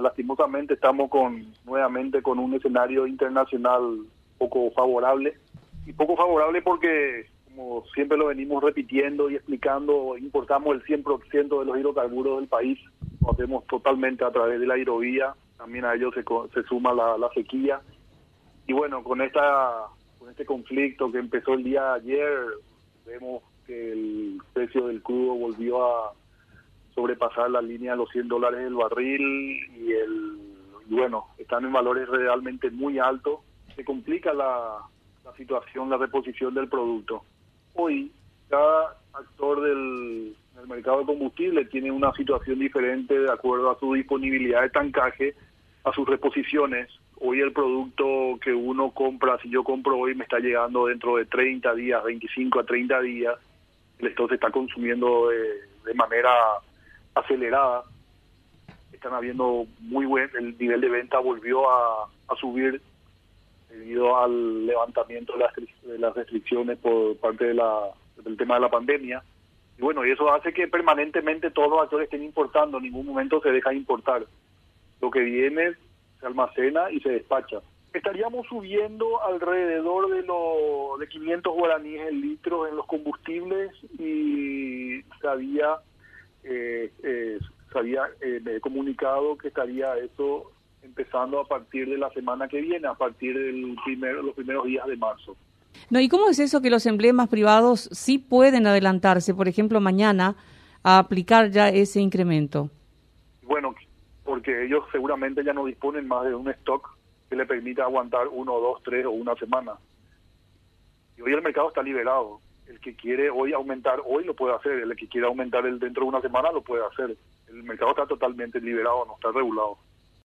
Lastimosamente estamos con nuevamente con un escenario internacional poco favorable y poco favorable porque como siempre lo venimos repitiendo y explicando, importamos el 100% de los hidrocarburos del país, lo hacemos totalmente a través de la hidrovía, también a ello se, se suma la, sequía. Y bueno, con esta con este conflicto que empezó el día de ayer, vemos que el precio del crudo volvió a sobrepasar la línea de los 100 dólares del barril y el bueno, están en valores realmente muy altos. Se complica la, la situación, la reposición del producto. Hoy, cada actor del, del, mercado de combustible tiene una situación diferente de acuerdo a su disponibilidad de tancaje, a sus reposiciones. Hoy el producto que uno compra, si yo compro hoy, me está llegando dentro de 30 días, 25 a 30 días. El stock se está consumiendo de manera acelerada. Están habiendo muy buen, el nivel de venta volvió a, subir debido al levantamiento de las, de las, restricciones por parte de la, del tema de la pandemia. Y bueno, y eso hace que permanentemente todos los actores estén importando, en ningún momento se deja importar. Lo que viene se almacena y se despacha. Estaríamos subiendo alrededor de, lo, de 500 guaraníes el litro en los combustibles y se había eh, eh, se había eh, comunicado que estaría eso empezando a partir de la semana que viene, a partir del primero, los primeros días de marzo. No, ¿y cómo es eso que los emblemas privados sí pueden adelantarse, por ejemplo, mañana, a aplicar ya ese incremento? Bueno, porque ellos seguramente ya no disponen más de un stock que le permita aguantar uno, dos, tres o una semana. Y hoy el mercado está liberado el que quiere hoy aumentar, hoy lo puede hacer, el que quiere aumentar el dentro de una semana lo puede hacer. El mercado está totalmente liberado, no está regulado.